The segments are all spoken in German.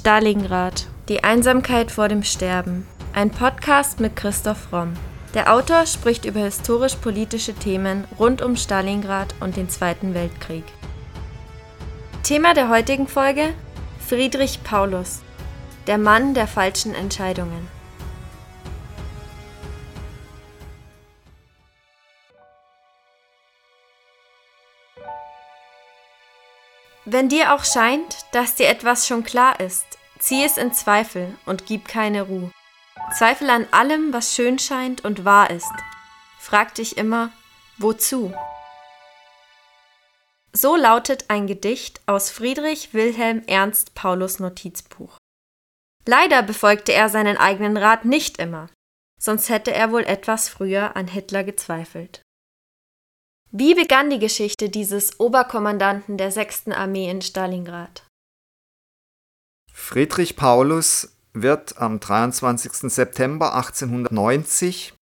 Stalingrad. Die Einsamkeit vor dem Sterben. Ein Podcast mit Christoph Romm. Der Autor spricht über historisch-politische Themen rund um Stalingrad und den Zweiten Weltkrieg. Thema der heutigen Folge: Friedrich Paulus, der Mann der falschen Entscheidungen. Wenn dir auch scheint, dass dir etwas schon klar ist, zieh es in Zweifel und gib keine Ruhe. Zweifel an allem, was schön scheint und wahr ist. Frag dich immer, wozu? So lautet ein Gedicht aus Friedrich Wilhelm Ernst Paulus Notizbuch. Leider befolgte er seinen eigenen Rat nicht immer, sonst hätte er wohl etwas früher an Hitler gezweifelt. Wie begann die Geschichte dieses Oberkommandanten der 6. Armee in Stalingrad? Friedrich Paulus wird am 23. September 1890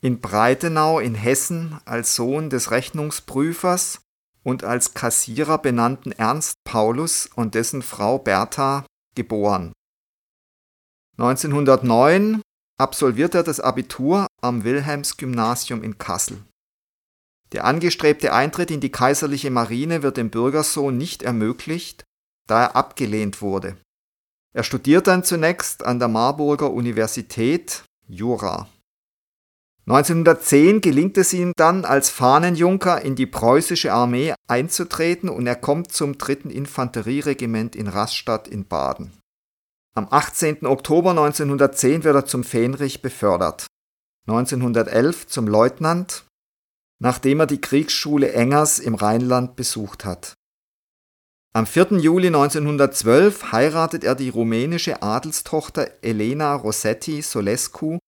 in Breitenau in Hessen als Sohn des Rechnungsprüfers und als Kassierer benannten Ernst Paulus und dessen Frau Bertha geboren. 1909 absolviert er das Abitur am Wilhelmsgymnasium in Kassel. Der angestrebte Eintritt in die kaiserliche Marine wird dem Bürgersohn nicht ermöglicht, da er abgelehnt wurde. Er studiert dann zunächst an der Marburger Universität Jura. 1910 gelingt es ihm dann als Fahnenjunker in die preußische Armee einzutreten und er kommt zum 3. Infanterieregiment in Rastatt in Baden. Am 18. Oktober 1910 wird er zum Fähnrich befördert. 1911 zum Leutnant nachdem er die Kriegsschule Engers im Rheinland besucht hat. Am 4. Juli 1912 heiratet er die rumänische Adelstochter Elena Rossetti Solescu,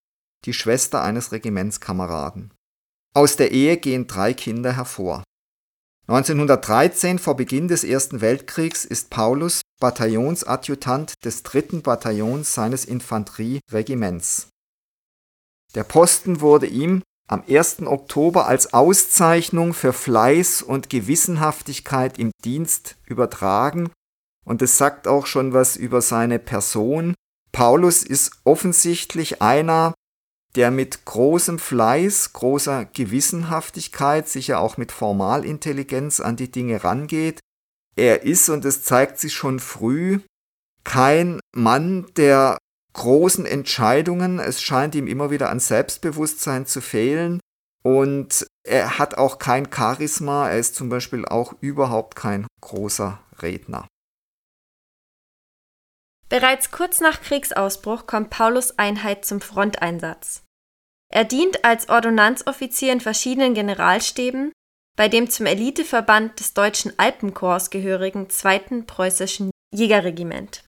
die Schwester eines Regimentskameraden. Aus der Ehe gehen drei Kinder hervor. 1913, vor Beginn des Ersten Weltkriegs, ist Paulus Bataillonsadjutant des dritten Bataillons seines Infanterieregiments. Der Posten wurde ihm am 1. Oktober als Auszeichnung für Fleiß und Gewissenhaftigkeit im Dienst übertragen. Und es sagt auch schon was über seine Person. Paulus ist offensichtlich einer, der mit großem Fleiß, großer Gewissenhaftigkeit, sicher auch mit Formalintelligenz an die Dinge rangeht. Er ist, und es zeigt sich schon früh, kein Mann, der großen Entscheidungen. Es scheint ihm immer wieder an Selbstbewusstsein zu fehlen. Und er hat auch kein Charisma. Er ist zum Beispiel auch überhaupt kein großer Redner. Bereits kurz nach Kriegsausbruch kommt Paulus Einheit zum Fronteinsatz. Er dient als Ordonnanzoffizier in verschiedenen Generalstäben bei dem zum Eliteverband des deutschen Alpenkorps gehörigen 2. preußischen Jägerregiment.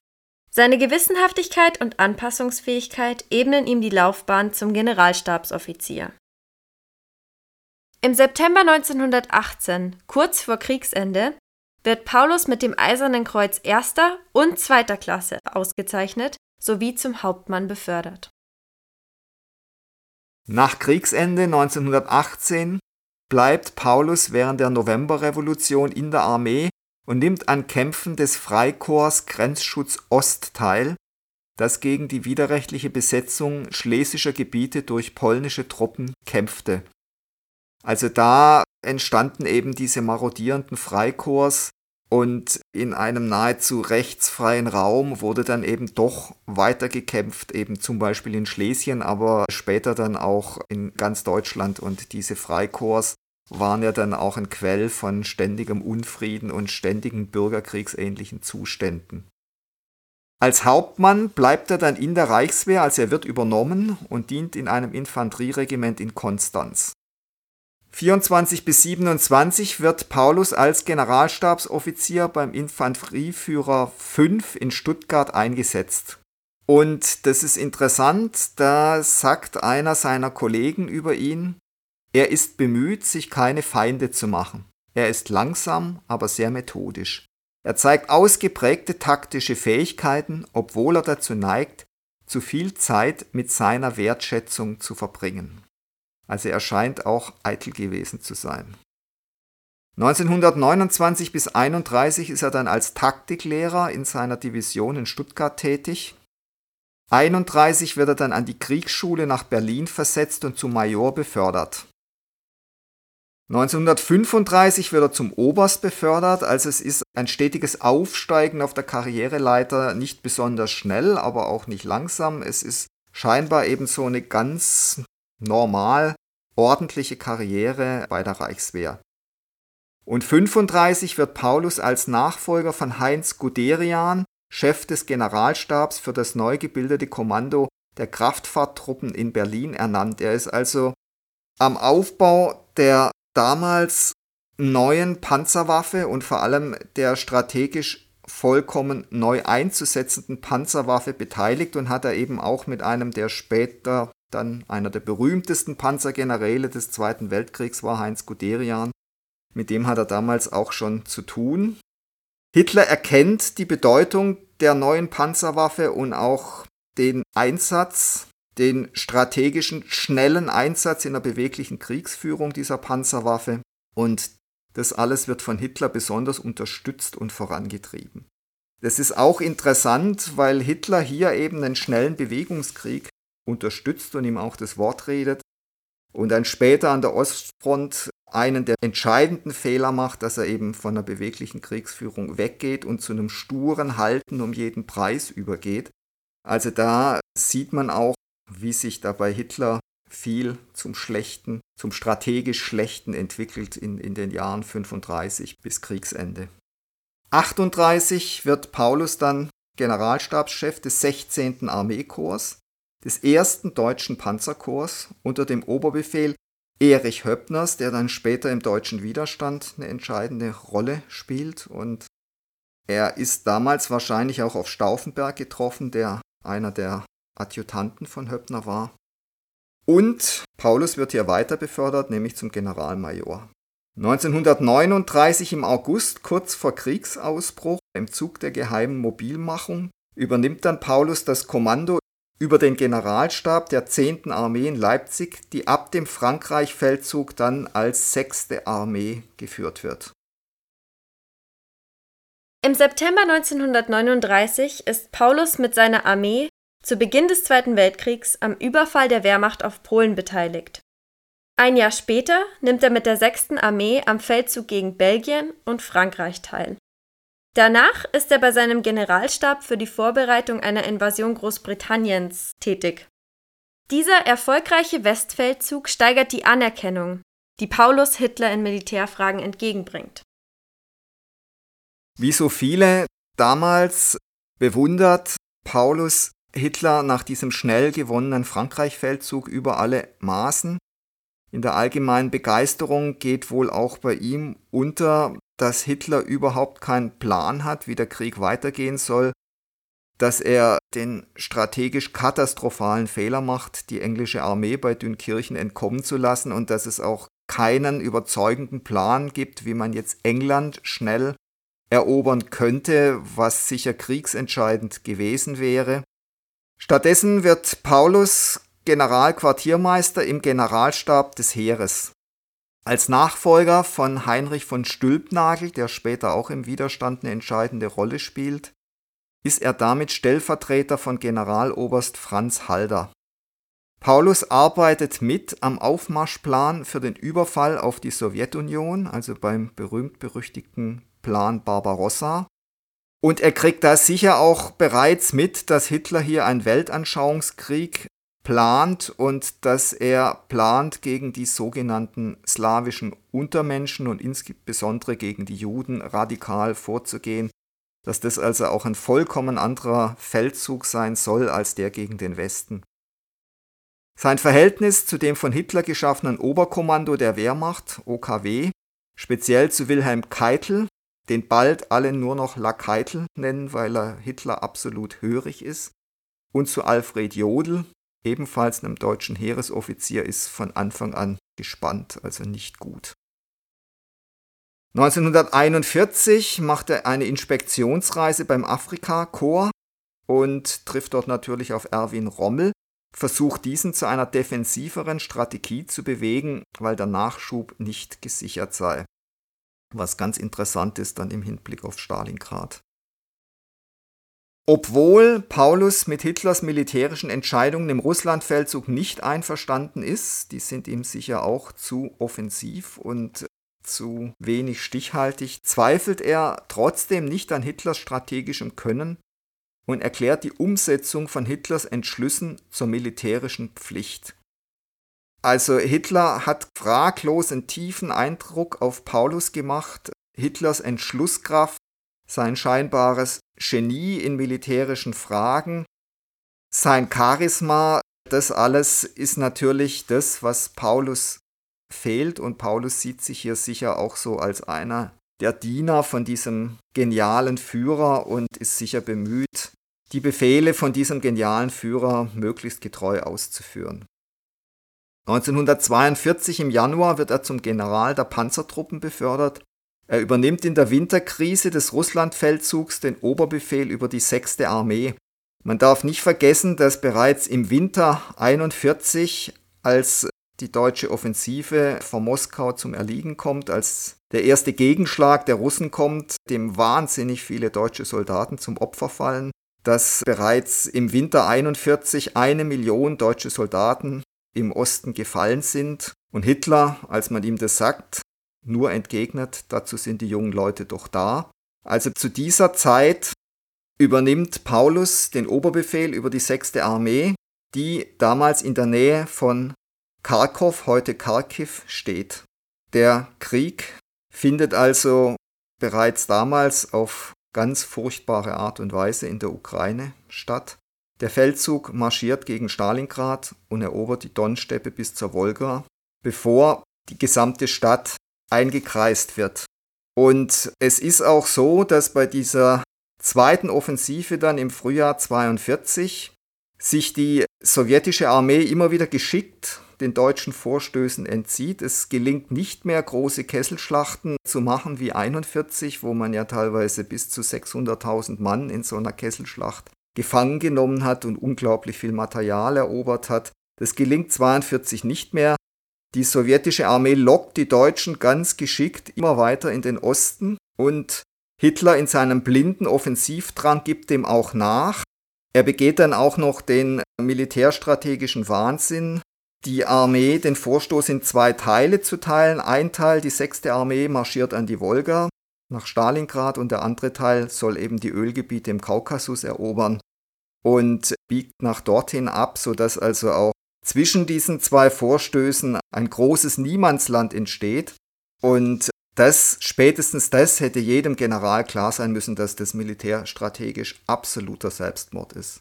Seine Gewissenhaftigkeit und Anpassungsfähigkeit ebnen ihm die Laufbahn zum Generalstabsoffizier. Im September 1918, kurz vor Kriegsende, wird Paulus mit dem Eisernen Kreuz erster und zweiter Klasse ausgezeichnet sowie zum Hauptmann befördert. Nach Kriegsende 1918 bleibt Paulus während der Novemberrevolution in der Armee und nimmt an Kämpfen des Freikorps Grenzschutz Ost teil, das gegen die widerrechtliche Besetzung schlesischer Gebiete durch polnische Truppen kämpfte. Also da entstanden eben diese marodierenden Freikorps und in einem nahezu rechtsfreien Raum wurde dann eben doch weiter gekämpft, eben zum Beispiel in Schlesien, aber später dann auch in ganz Deutschland und diese Freikorps waren ja dann auch ein Quell von ständigem Unfrieden und ständigen bürgerkriegsähnlichen Zuständen. Als Hauptmann bleibt er dann in der Reichswehr, als er wird übernommen und dient in einem Infanterieregiment in Konstanz. 24 bis 27 wird Paulus als Generalstabsoffizier beim Infanterieführer 5 in Stuttgart eingesetzt. Und das ist interessant, da sagt einer seiner Kollegen über ihn, er ist bemüht, sich keine Feinde zu machen. Er ist langsam, aber sehr methodisch. Er zeigt ausgeprägte taktische Fähigkeiten, obwohl er dazu neigt, zu viel Zeit mit seiner Wertschätzung zu verbringen. Also er scheint auch eitel gewesen zu sein. 1929 bis 1931 ist er dann als Taktiklehrer in seiner Division in Stuttgart tätig. 1931 wird er dann an die Kriegsschule nach Berlin versetzt und zum Major befördert. 1935 wird er zum Oberst befördert, also es ist ein stetiges Aufsteigen auf der Karriereleiter, nicht besonders schnell, aber auch nicht langsam. Es ist scheinbar eben so eine ganz normal ordentliche Karriere bei der Reichswehr. Und 35 wird Paulus als Nachfolger von Heinz Guderian Chef des Generalstabs für das neu gebildete Kommando der Kraftfahrttruppen in Berlin ernannt. Er ist also am Aufbau der damals neuen Panzerwaffe und vor allem der strategisch vollkommen neu einzusetzenden Panzerwaffe beteiligt und hat er eben auch mit einem der später dann einer der berühmtesten Panzergeneräle des Zweiten Weltkriegs war, Heinz Guderian, mit dem hat er damals auch schon zu tun. Hitler erkennt die Bedeutung der neuen Panzerwaffe und auch den Einsatz, den strategischen, schnellen Einsatz in der beweglichen Kriegsführung dieser Panzerwaffe. Und das alles wird von Hitler besonders unterstützt und vorangetrieben. Das ist auch interessant, weil Hitler hier eben einen schnellen Bewegungskrieg unterstützt und ihm auch das Wort redet und dann später an der Ostfront einen der entscheidenden Fehler macht, dass er eben von der beweglichen Kriegsführung weggeht und zu einem sturen Halten um jeden Preis übergeht. Also da sieht man auch, wie sich da bei Hitler viel zum Schlechten, zum strategisch Schlechten entwickelt in, in den Jahren 35 bis Kriegsende. 38 wird Paulus dann Generalstabschef des 16. Armeekorps, des ersten deutschen Panzerkorps unter dem Oberbefehl Erich Höppners, der dann später im deutschen Widerstand eine entscheidende Rolle spielt. Und er ist damals wahrscheinlich auch auf Stauffenberg getroffen, der einer der Adjutanten von Höppner war. Und Paulus wird hier weiter befördert, nämlich zum Generalmajor. 1939 im August, kurz vor Kriegsausbruch, im Zug der geheimen Mobilmachung, übernimmt dann Paulus das Kommando über den Generalstab der 10. Armee in Leipzig, die ab dem Frankreich-Feldzug dann als 6. Armee geführt wird. Im September 1939 ist Paulus mit seiner Armee zu Beginn des Zweiten Weltkriegs am Überfall der Wehrmacht auf Polen beteiligt. Ein Jahr später nimmt er mit der 6. Armee am Feldzug gegen Belgien und Frankreich teil. Danach ist er bei seinem Generalstab für die Vorbereitung einer Invasion Großbritanniens tätig. Dieser erfolgreiche Westfeldzug steigert die Anerkennung, die Paulus Hitler in Militärfragen entgegenbringt. Wie so viele damals bewundert Paulus Hitler nach diesem schnell gewonnenen Frankreich-Feldzug über alle Maßen. In der allgemeinen Begeisterung geht wohl auch bei ihm unter, dass Hitler überhaupt keinen Plan hat, wie der Krieg weitergehen soll, dass er den strategisch katastrophalen Fehler macht, die englische Armee bei Dünkirchen entkommen zu lassen und dass es auch keinen überzeugenden Plan gibt, wie man jetzt England schnell erobern könnte, was sicher kriegsentscheidend gewesen wäre. Stattdessen wird Paulus Generalquartiermeister im Generalstab des Heeres. Als Nachfolger von Heinrich von Stülpnagel, der später auch im Widerstand eine entscheidende Rolle spielt, ist er damit Stellvertreter von Generaloberst Franz Halder. Paulus arbeitet mit am Aufmarschplan für den Überfall auf die Sowjetunion, also beim berühmt-berüchtigten Plan Barbarossa. Und er kriegt da sicher auch bereits mit, dass Hitler hier einen Weltanschauungskrieg plant und dass er plant, gegen die sogenannten slawischen Untermenschen und insbesondere gegen die Juden radikal vorzugehen, dass das also auch ein vollkommen anderer Feldzug sein soll als der gegen den Westen. Sein Verhältnis zu dem von Hitler geschaffenen Oberkommando der Wehrmacht, OKW, speziell zu Wilhelm Keitel, den bald alle nur noch La Keitel nennen, weil er Hitler absolut hörig ist, und zu Alfred Jodl, ebenfalls einem deutschen Heeresoffizier, ist von Anfang an gespannt, also nicht gut. 1941 macht er eine Inspektionsreise beim Afrika-Korps und trifft dort natürlich auf Erwin Rommel, versucht diesen zu einer defensiveren Strategie zu bewegen, weil der Nachschub nicht gesichert sei. Was ganz interessant ist dann im Hinblick auf Stalingrad. Obwohl Paulus mit Hitlers militärischen Entscheidungen im Russlandfeldzug nicht einverstanden ist, die sind ihm sicher auch zu offensiv und zu wenig stichhaltig, zweifelt er trotzdem nicht an Hitlers strategischem Können und erklärt die Umsetzung von Hitlers Entschlüssen zur militärischen Pflicht. Also Hitler hat fraglos einen tiefen Eindruck auf Paulus gemacht. Hitlers Entschlusskraft, sein scheinbares Genie in militärischen Fragen, sein Charisma, das alles ist natürlich das, was Paulus fehlt und Paulus sieht sich hier sicher auch so als einer der Diener von diesem genialen Führer und ist sicher bemüht, die Befehle von diesem genialen Führer möglichst getreu auszuführen. 1942 im Januar wird er zum General der Panzertruppen befördert. Er übernimmt in der Winterkrise des Russlandfeldzugs den Oberbefehl über die 6. Armee. Man darf nicht vergessen, dass bereits im Winter 1941, als die deutsche Offensive vor Moskau zum Erliegen kommt, als der erste Gegenschlag der Russen kommt, dem wahnsinnig viele deutsche Soldaten zum Opfer fallen, dass bereits im Winter 41 eine Million deutsche Soldaten im Osten gefallen sind. Und Hitler, als man ihm das sagt, nur entgegnet, dazu sind die jungen Leute doch da. Also zu dieser Zeit übernimmt Paulus den Oberbefehl über die 6. Armee, die damals in der Nähe von Kharkov, heute Kharkiv, steht. Der Krieg findet also bereits damals auf ganz furchtbare Art und Weise in der Ukraine statt. Der Feldzug marschiert gegen Stalingrad und erobert die Donsteppe bis zur Wolga, bevor die gesamte Stadt eingekreist wird. Und es ist auch so, dass bei dieser zweiten Offensive dann im Frühjahr 42 sich die sowjetische Armee immer wieder geschickt den deutschen Vorstößen entzieht. Es gelingt nicht mehr, große Kesselschlachten zu machen wie 41, wo man ja teilweise bis zu 600.000 Mann in so einer Kesselschlacht gefangen genommen hat und unglaublich viel Material erobert hat. Das gelingt 42 nicht mehr. Die sowjetische Armee lockt die Deutschen ganz geschickt immer weiter in den Osten und Hitler in seinem blinden Offensivdrang gibt dem auch nach. Er begeht dann auch noch den militärstrategischen Wahnsinn, die Armee den Vorstoß in zwei Teile zu teilen. Ein Teil, die 6. Armee, marschiert an die Wolga nach Stalingrad und der andere Teil soll eben die Ölgebiete im Kaukasus erobern und biegt nach dorthin ab, sodass also auch zwischen diesen zwei Vorstößen ein großes Niemandsland entsteht. Und das, spätestens das hätte jedem General klar sein müssen, dass das militärstrategisch absoluter Selbstmord ist.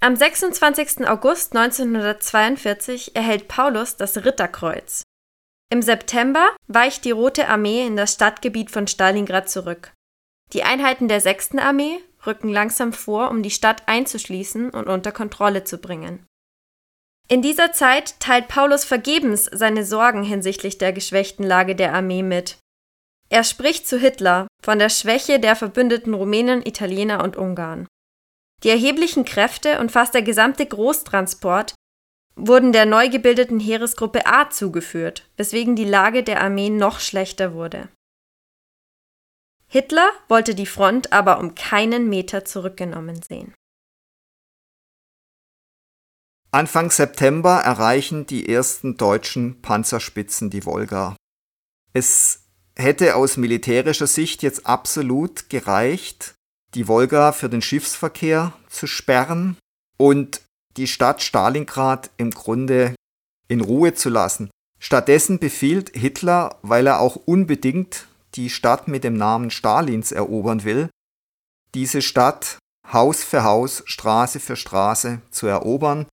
Am 26. August 1942 erhält Paulus das Ritterkreuz. Im September weicht die Rote Armee in das Stadtgebiet von Stalingrad zurück. Die Einheiten der 6. Armee rücken langsam vor, um die Stadt einzuschließen und unter Kontrolle zu bringen. In dieser Zeit teilt Paulus vergebens seine Sorgen hinsichtlich der geschwächten Lage der Armee mit. Er spricht zu Hitler von der Schwäche der verbündeten Rumänen, Italiener und Ungarn. Die erheblichen Kräfte und fast der gesamte Großtransport wurden der neu gebildeten Heeresgruppe A zugeführt, weswegen die Lage der Armee noch schlechter wurde. Hitler wollte die Front aber um keinen Meter zurückgenommen sehen. Anfang September erreichen die ersten deutschen Panzerspitzen die Wolga. Es hätte aus militärischer Sicht jetzt absolut gereicht, die Wolga für den Schiffsverkehr zu sperren und die Stadt Stalingrad im Grunde in Ruhe zu lassen. Stattdessen befiehlt Hitler, weil er auch unbedingt die Stadt mit dem Namen Stalins erobern will, diese Stadt Haus für Haus, Straße für Straße zu erobern.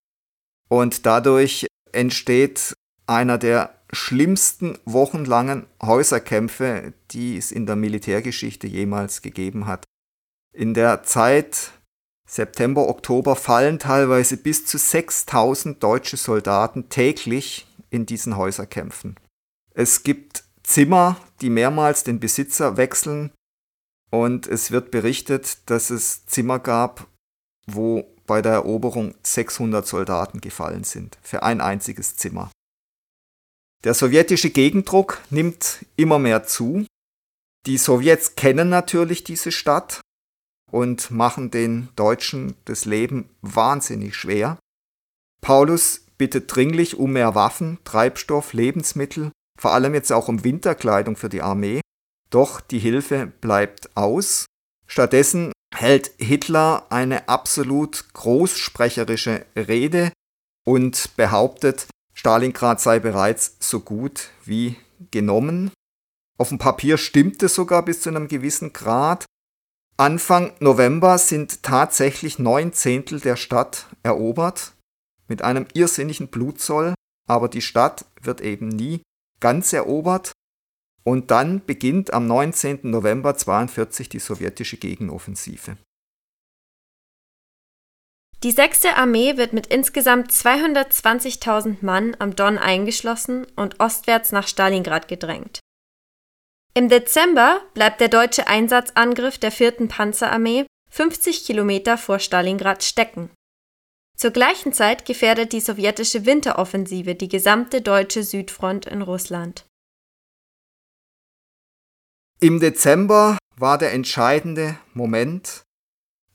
Und dadurch entsteht einer der schlimmsten wochenlangen Häuserkämpfe, die es in der Militärgeschichte jemals gegeben hat. In der Zeit September, Oktober fallen teilweise bis zu 6000 deutsche Soldaten täglich in diesen Häuserkämpfen. Es gibt Zimmer, die mehrmals den Besitzer wechseln und es wird berichtet, dass es Zimmer gab, wo bei der Eroberung 600 Soldaten gefallen sind, für ein einziges Zimmer. Der sowjetische Gegendruck nimmt immer mehr zu. Die Sowjets kennen natürlich diese Stadt und machen den Deutschen das Leben wahnsinnig schwer. Paulus bittet dringlich um mehr Waffen, Treibstoff, Lebensmittel, vor allem jetzt auch um Winterkleidung für die Armee. Doch die Hilfe bleibt aus. Stattdessen hält Hitler eine absolut großsprecherische Rede und behauptet, Stalingrad sei bereits so gut wie genommen. Auf dem Papier stimmt es sogar bis zu einem gewissen Grad. Anfang November sind tatsächlich neun Zehntel der Stadt erobert, mit einem irrsinnigen Blutzoll, aber die Stadt wird eben nie ganz erobert. Und dann beginnt am 19. November 1942 die sowjetische Gegenoffensive. Die 6. Armee wird mit insgesamt 220.000 Mann am Don eingeschlossen und ostwärts nach Stalingrad gedrängt. Im Dezember bleibt der deutsche Einsatzangriff der 4. Panzerarmee 50 Kilometer vor Stalingrad stecken. Zur gleichen Zeit gefährdet die sowjetische Winteroffensive die gesamte deutsche Südfront in Russland. Im Dezember war der entscheidende Moment,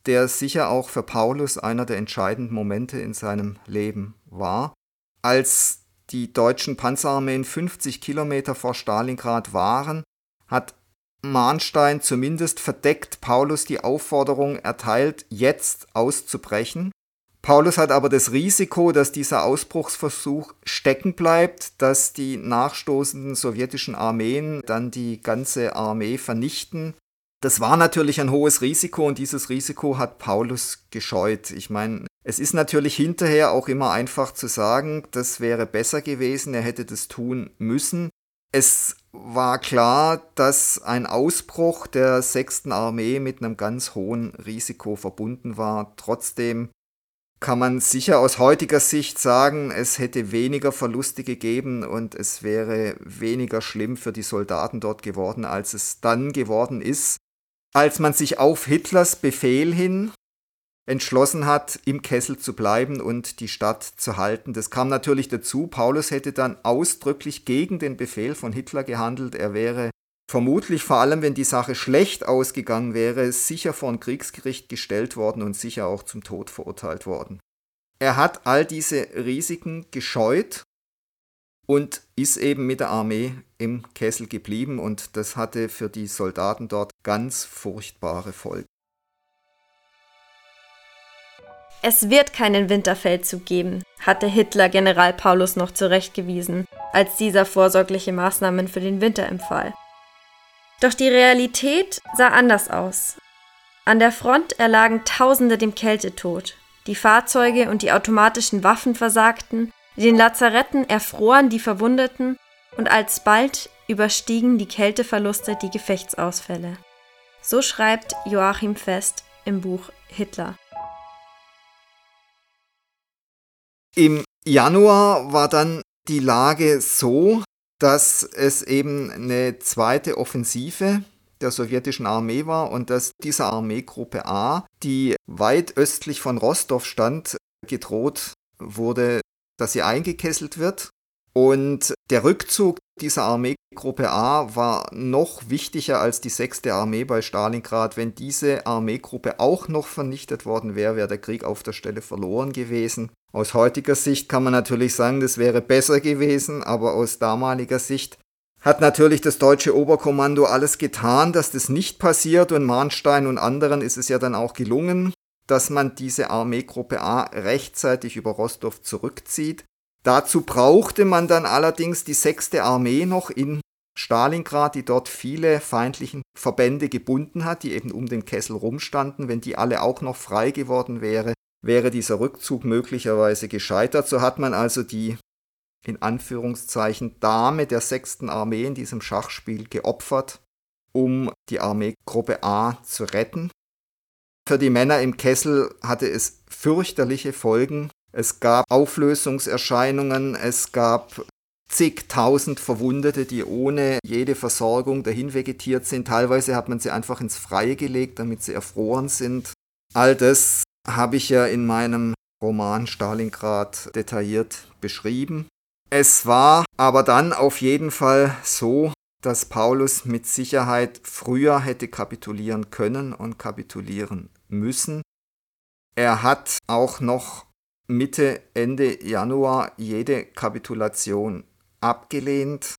der sicher auch für Paulus einer der entscheidenden Momente in seinem Leben war, als die deutschen Panzerarmeen 50 Kilometer vor Stalingrad waren hat Mahnstein zumindest verdeckt Paulus die Aufforderung erteilt, jetzt auszubrechen. Paulus hat aber das Risiko, dass dieser Ausbruchsversuch stecken bleibt, dass die nachstoßenden sowjetischen Armeen dann die ganze Armee vernichten. Das war natürlich ein hohes Risiko und dieses Risiko hat Paulus gescheut. Ich meine, es ist natürlich hinterher auch immer einfach zu sagen, das wäre besser gewesen, er hätte das tun müssen. Es war klar, dass ein Ausbruch der sechsten Armee mit einem ganz hohen Risiko verbunden war. Trotzdem kann man sicher aus heutiger Sicht sagen, es hätte weniger Verluste gegeben und es wäre weniger schlimm für die Soldaten dort geworden, als es dann geworden ist, als man sich auf Hitlers Befehl hin entschlossen hat, im Kessel zu bleiben und die Stadt zu halten. Das kam natürlich dazu. Paulus hätte dann ausdrücklich gegen den Befehl von Hitler gehandelt. Er wäre vermutlich, vor allem wenn die Sache schlecht ausgegangen wäre, sicher vor ein Kriegsgericht gestellt worden und sicher auch zum Tod verurteilt worden. Er hat all diese Risiken gescheut und ist eben mit der Armee im Kessel geblieben und das hatte für die Soldaten dort ganz furchtbare Folgen. Es wird keinen Winterfeldzug geben, hatte Hitler General Paulus noch zurechtgewiesen, als dieser vorsorgliche Maßnahmen für den Winter empfahl. Doch die Realität sah anders aus. An der Front erlagen Tausende dem Kältetod. Die Fahrzeuge und die automatischen Waffen versagten, in den Lazaretten erfroren die Verwundeten und alsbald überstiegen die Kälteverluste die Gefechtsausfälle. So schreibt Joachim Fest im Buch Hitler. Im Januar war dann die Lage so, dass es eben eine zweite Offensive der sowjetischen Armee war und dass diese Armeegruppe A, die weit östlich von Rostov stand, gedroht wurde, dass sie eingekesselt wird. Und der Rückzug dieser Armeegruppe A war noch wichtiger als die 6. Armee bei Stalingrad. Wenn diese Armeegruppe auch noch vernichtet worden wäre, wäre der Krieg auf der Stelle verloren gewesen. Aus heutiger Sicht kann man natürlich sagen, das wäre besser gewesen, aber aus damaliger Sicht hat natürlich das deutsche Oberkommando alles getan, dass das nicht passiert und Mahnstein und anderen ist es ja dann auch gelungen, dass man diese Armeegruppe A rechtzeitig über Rostov zurückzieht. Dazu brauchte man dann allerdings die 6. Armee noch in Stalingrad, die dort viele feindlichen Verbände gebunden hat, die eben um den Kessel rumstanden. Wenn die alle auch noch frei geworden wäre, wäre dieser Rückzug möglicherweise gescheitert. So hat man also die in Anführungszeichen Dame der sechsten Armee in diesem Schachspiel geopfert, um die Armeegruppe A zu retten. Für die Männer im Kessel hatte es fürchterliche Folgen. Es gab Auflösungserscheinungen, es gab zigtausend Verwundete, die ohne jede Versorgung dahin vegetiert sind. Teilweise hat man sie einfach ins Freie gelegt, damit sie erfroren sind. All das habe ich ja in meinem Roman Stalingrad detailliert beschrieben. Es war aber dann auf jeden Fall so, dass Paulus mit Sicherheit früher hätte kapitulieren können und kapitulieren müssen. Er hat auch noch Mitte, Ende Januar jede Kapitulation abgelehnt.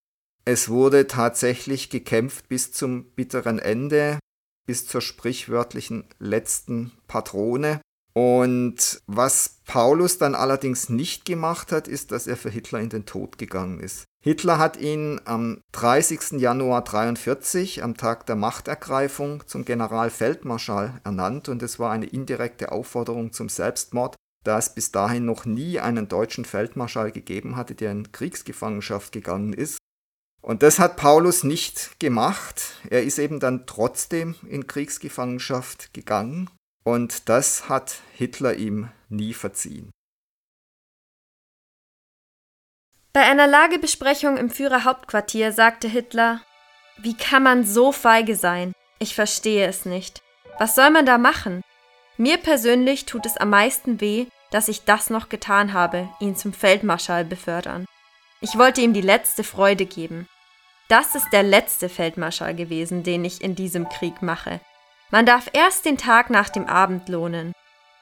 Es wurde tatsächlich gekämpft bis zum bitteren Ende, bis zur sprichwörtlichen letzten Patrone. Und was Paulus dann allerdings nicht gemacht hat, ist, dass er für Hitler in den Tod gegangen ist. Hitler hat ihn am 30. Januar 1943, am Tag der Machtergreifung, zum Generalfeldmarschall ernannt und es war eine indirekte Aufforderung zum Selbstmord, da es bis dahin noch nie einen deutschen Feldmarschall gegeben hatte, der in Kriegsgefangenschaft gegangen ist. Und das hat Paulus nicht gemacht. Er ist eben dann trotzdem in Kriegsgefangenschaft gegangen und das hat Hitler ihm nie verziehen. Bei einer Lagebesprechung im Führerhauptquartier sagte Hitler, wie kann man so feige sein? Ich verstehe es nicht. Was soll man da machen? Mir persönlich tut es am meisten weh, dass ich das noch getan habe, ihn zum Feldmarschall befördern. Ich wollte ihm die letzte Freude geben. Das ist der letzte Feldmarschall gewesen, den ich in diesem Krieg mache. Man darf erst den Tag nach dem Abend lohnen.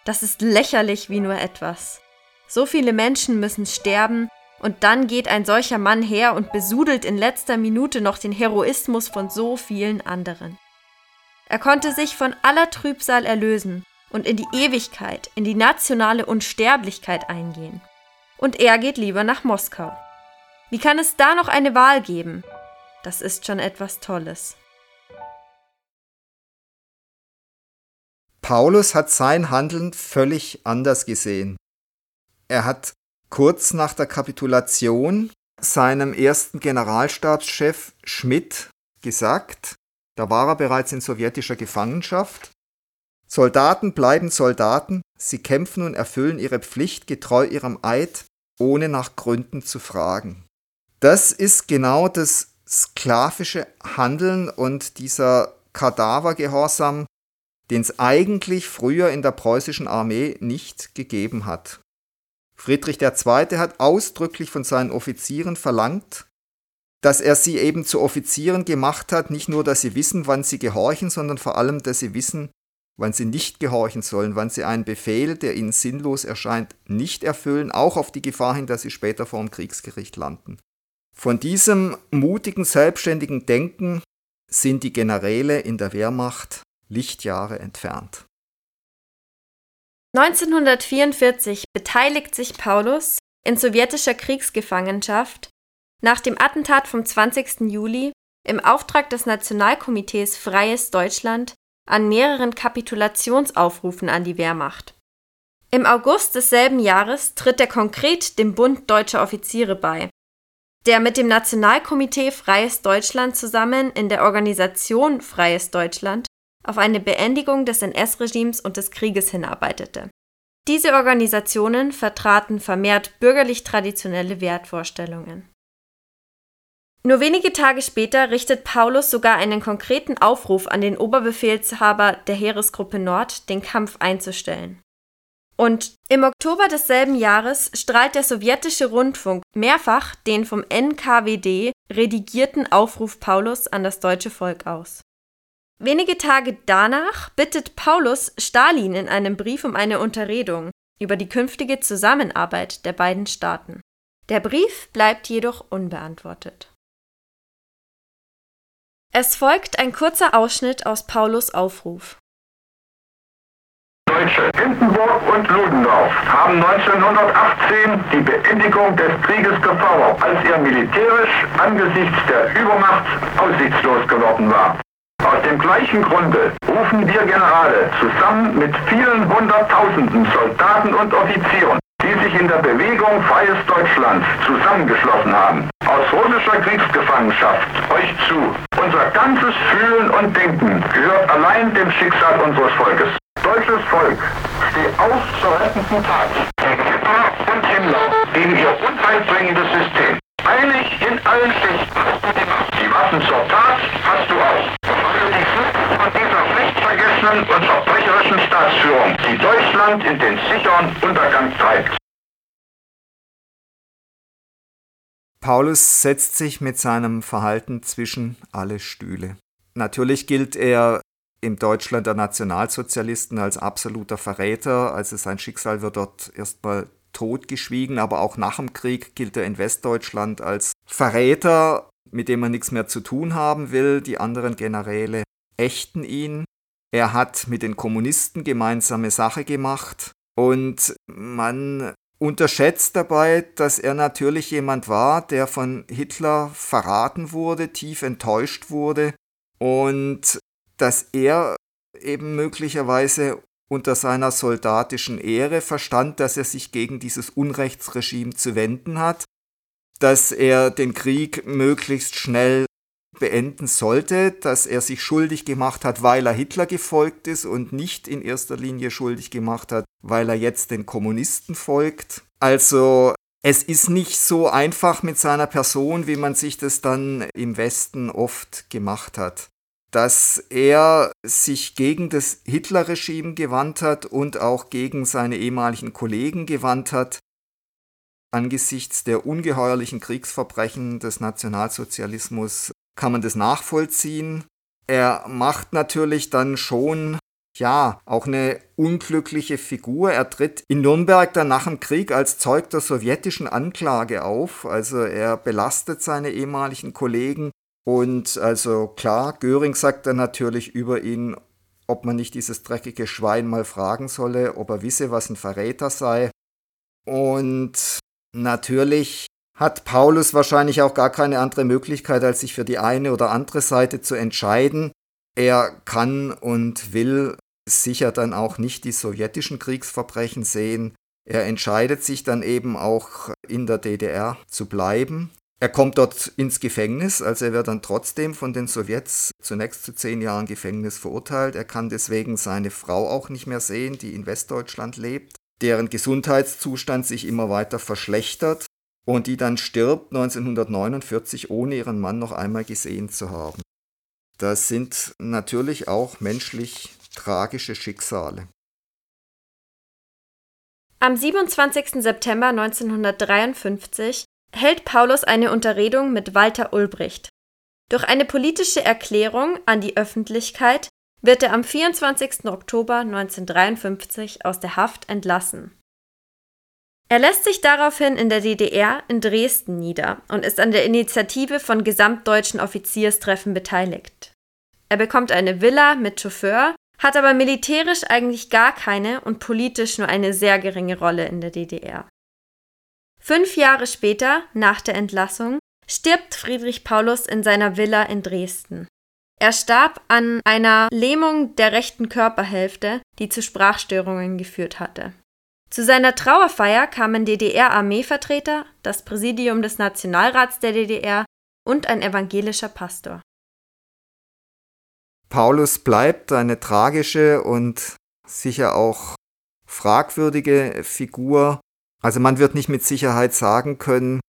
Das ist lächerlich wie nur etwas. So viele Menschen müssen sterben, und dann geht ein solcher Mann her und besudelt in letzter Minute noch den Heroismus von so vielen anderen. Er konnte sich von aller Trübsal erlösen und in die Ewigkeit, in die nationale Unsterblichkeit eingehen. Und er geht lieber nach Moskau. Wie kann es da noch eine Wahl geben? Das ist schon etwas Tolles. Paulus hat sein Handeln völlig anders gesehen. Er hat kurz nach der Kapitulation seinem ersten Generalstabschef Schmidt gesagt, da war er bereits in sowjetischer Gefangenschaft, Soldaten bleiben Soldaten, sie kämpfen und erfüllen ihre Pflicht getreu ihrem Eid, ohne nach Gründen zu fragen. Das ist genau das sklavische Handeln und dieser Kadavergehorsam, den es eigentlich früher in der preußischen Armee nicht gegeben hat. Friedrich II. hat ausdrücklich von seinen Offizieren verlangt, dass er sie eben zu Offizieren gemacht hat, nicht nur, dass sie wissen, wann sie gehorchen, sondern vor allem, dass sie wissen, wann sie nicht gehorchen sollen, wann sie einen Befehl, der ihnen sinnlos erscheint, nicht erfüllen, auch auf die Gefahr hin, dass sie später vor dem Kriegsgericht landen. Von diesem mutigen, selbstständigen Denken sind die Generäle in der Wehrmacht Lichtjahre entfernt. 1944 beteiligt sich Paulus in sowjetischer Kriegsgefangenschaft nach dem Attentat vom 20. Juli im Auftrag des Nationalkomitees Freies Deutschland an mehreren Kapitulationsaufrufen an die Wehrmacht. Im August desselben Jahres tritt er konkret dem Bund deutscher Offiziere bei, der mit dem Nationalkomitee Freies Deutschland zusammen in der Organisation Freies Deutschland auf eine Beendigung des NS-Regimes und des Krieges hinarbeitete. Diese Organisationen vertraten vermehrt bürgerlich-traditionelle Wertvorstellungen. Nur wenige Tage später richtet Paulus sogar einen konkreten Aufruf an den Oberbefehlshaber der Heeresgruppe Nord, den Kampf einzustellen. Und im Oktober desselben Jahres strahlt der sowjetische Rundfunk mehrfach den vom NKWD redigierten Aufruf Paulus an das deutsche Volk aus. Wenige Tage danach bittet Paulus Stalin in einem Brief um eine Unterredung über die künftige Zusammenarbeit der beiden Staaten. Der Brief bleibt jedoch unbeantwortet. Es folgt ein kurzer Ausschnitt aus Paulus Aufruf. Deutsche Hindenburg und Ludendorff haben 1918 die Beendigung des Krieges gefordert, als er militärisch angesichts der Übermacht aussichtslos geworden war. Aus dem gleichen Grunde rufen wir Generale zusammen mit vielen Hunderttausenden Soldaten und Offizieren, die sich in der Bewegung Freies Deutschland zusammengeschlossen haben, aus russischer Kriegsgefangenschaft euch zu. Unser ganzes Fühlen und Denken gehört allein dem Schicksal unseres Volkes. Deutsches Volk, steh auf zur rettenden Tat gegen Hitler und Himmler, gegen ihr unheilbringendes System. Einig in allen Schichten hast du die Macht. Die Waffen zur Tat hast du auch von dieser pflichtvergessenen und verbrecherischen Staatsführung, die Deutschland in den sicheren Untergang treibt. Paulus setzt sich mit seinem Verhalten zwischen alle Stühle. Natürlich gilt er im Deutschland der Nationalsozialisten als absoluter Verräter, also sein Schicksal wird dort erstmal totgeschwiegen, aber auch nach dem Krieg gilt er in Westdeutschland als Verräter, mit dem man nichts mehr zu tun haben will. Die anderen Generäle ächten ihn. Er hat mit den Kommunisten gemeinsame Sache gemacht und man unterschätzt dabei, dass er natürlich jemand war, der von Hitler verraten wurde, tief enttäuscht wurde und dass er eben möglicherweise unter seiner soldatischen Ehre verstand, dass er sich gegen dieses Unrechtsregime zu wenden hat, dass er den Krieg möglichst schnell beenden sollte, dass er sich schuldig gemacht hat, weil er Hitler gefolgt ist und nicht in erster Linie schuldig gemacht hat, weil er jetzt den Kommunisten folgt. Also es ist nicht so einfach mit seiner Person, wie man sich das dann im Westen oft gemacht hat dass er sich gegen das Hitler-Regime gewandt hat und auch gegen seine ehemaligen Kollegen gewandt hat, angesichts der ungeheuerlichen Kriegsverbrechen des Nationalsozialismus kann man das nachvollziehen. Er macht natürlich dann schon, ja, auch eine unglückliche Figur. Er tritt in Nürnberg dann nach dem Krieg als Zeug der sowjetischen Anklage auf. Also er belastet seine ehemaligen Kollegen und also klar, Göring sagt dann natürlich über ihn, ob man nicht dieses dreckige Schwein mal fragen solle, ob er wisse, was ein Verräter sei. Und natürlich hat Paulus wahrscheinlich auch gar keine andere Möglichkeit, als sich für die eine oder andere Seite zu entscheiden. Er kann und will sicher dann auch nicht die sowjetischen Kriegsverbrechen sehen. Er entscheidet sich dann eben auch in der DDR zu bleiben. Er kommt dort ins Gefängnis, also er wird dann trotzdem von den Sowjets zunächst zu zehn Jahren Gefängnis verurteilt. Er kann deswegen seine Frau auch nicht mehr sehen, die in Westdeutschland lebt, deren Gesundheitszustand sich immer weiter verschlechtert und die dann stirbt 1949, ohne ihren Mann noch einmal gesehen zu haben. Das sind natürlich auch menschlich tragische Schicksale. Am 27. September 1953 hält Paulus eine Unterredung mit Walter Ulbricht. Durch eine politische Erklärung an die Öffentlichkeit wird er am 24. Oktober 1953 aus der Haft entlassen. Er lässt sich daraufhin in der DDR in Dresden nieder und ist an der Initiative von gesamtdeutschen Offizierstreffen beteiligt. Er bekommt eine Villa mit Chauffeur, hat aber militärisch eigentlich gar keine und politisch nur eine sehr geringe Rolle in der DDR. Fünf Jahre später, nach der Entlassung, stirbt Friedrich Paulus in seiner Villa in Dresden. Er starb an einer Lähmung der rechten Körperhälfte, die zu Sprachstörungen geführt hatte. Zu seiner Trauerfeier kamen DDR-Armeevertreter, das Präsidium des Nationalrats der DDR und ein evangelischer Pastor. Paulus bleibt eine tragische und sicher auch fragwürdige Figur, also man wird nicht mit Sicherheit sagen können,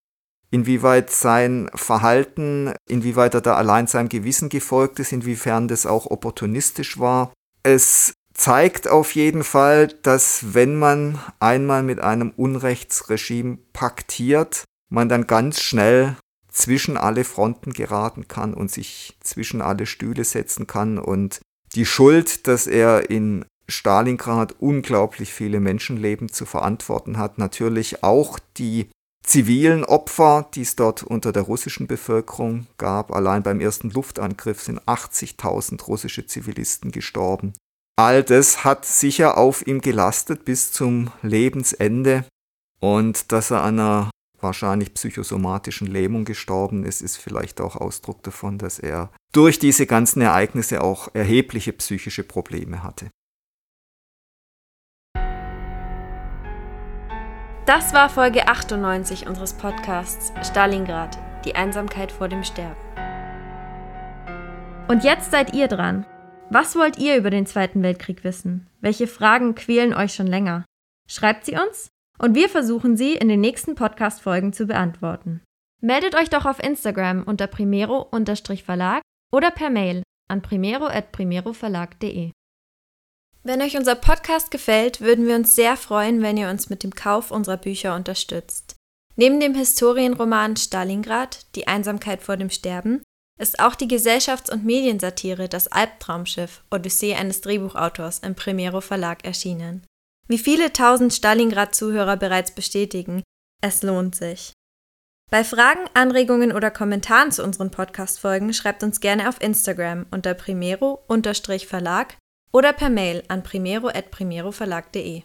inwieweit sein Verhalten, inwieweit er da allein seinem Gewissen gefolgt ist, inwiefern das auch opportunistisch war. Es zeigt auf jeden Fall, dass wenn man einmal mit einem Unrechtsregime paktiert, man dann ganz schnell zwischen alle Fronten geraten kann und sich zwischen alle Stühle setzen kann und die Schuld, dass er in Stalingrad unglaublich viele Menschenleben zu verantworten hat. Natürlich auch die zivilen Opfer, die es dort unter der russischen Bevölkerung gab. Allein beim ersten Luftangriff sind 80.000 russische Zivilisten gestorben. All das hat sicher auf ihm gelastet bis zum Lebensende. Und dass er an einer wahrscheinlich psychosomatischen Lähmung gestorben ist, ist vielleicht auch Ausdruck davon, dass er durch diese ganzen Ereignisse auch erhebliche psychische Probleme hatte. Das war Folge 98 unseres Podcasts Stalingrad, die Einsamkeit vor dem Sterben. Und jetzt seid ihr dran. Was wollt ihr über den Zweiten Weltkrieg wissen? Welche Fragen quälen euch schon länger? Schreibt sie uns und wir versuchen sie in den nächsten Podcast-Folgen zu beantworten. Meldet euch doch auf Instagram unter primero-verlag oder per Mail an primero.primeroverlag.de. Wenn euch unser Podcast gefällt, würden wir uns sehr freuen, wenn ihr uns mit dem Kauf unserer Bücher unterstützt. Neben dem Historienroman Stalingrad, Die Einsamkeit vor dem Sterben, ist auch die Gesellschafts- und Mediensatire Das Albtraumschiff, Odyssee eines Drehbuchautors im Primero Verlag erschienen. Wie viele tausend Stalingrad-Zuhörer bereits bestätigen, es lohnt sich. Bei Fragen, Anregungen oder Kommentaren zu unseren Podcast-Folgen schreibt uns gerne auf Instagram unter primero-verlag oder per Mail an primero.primeroverlag.de.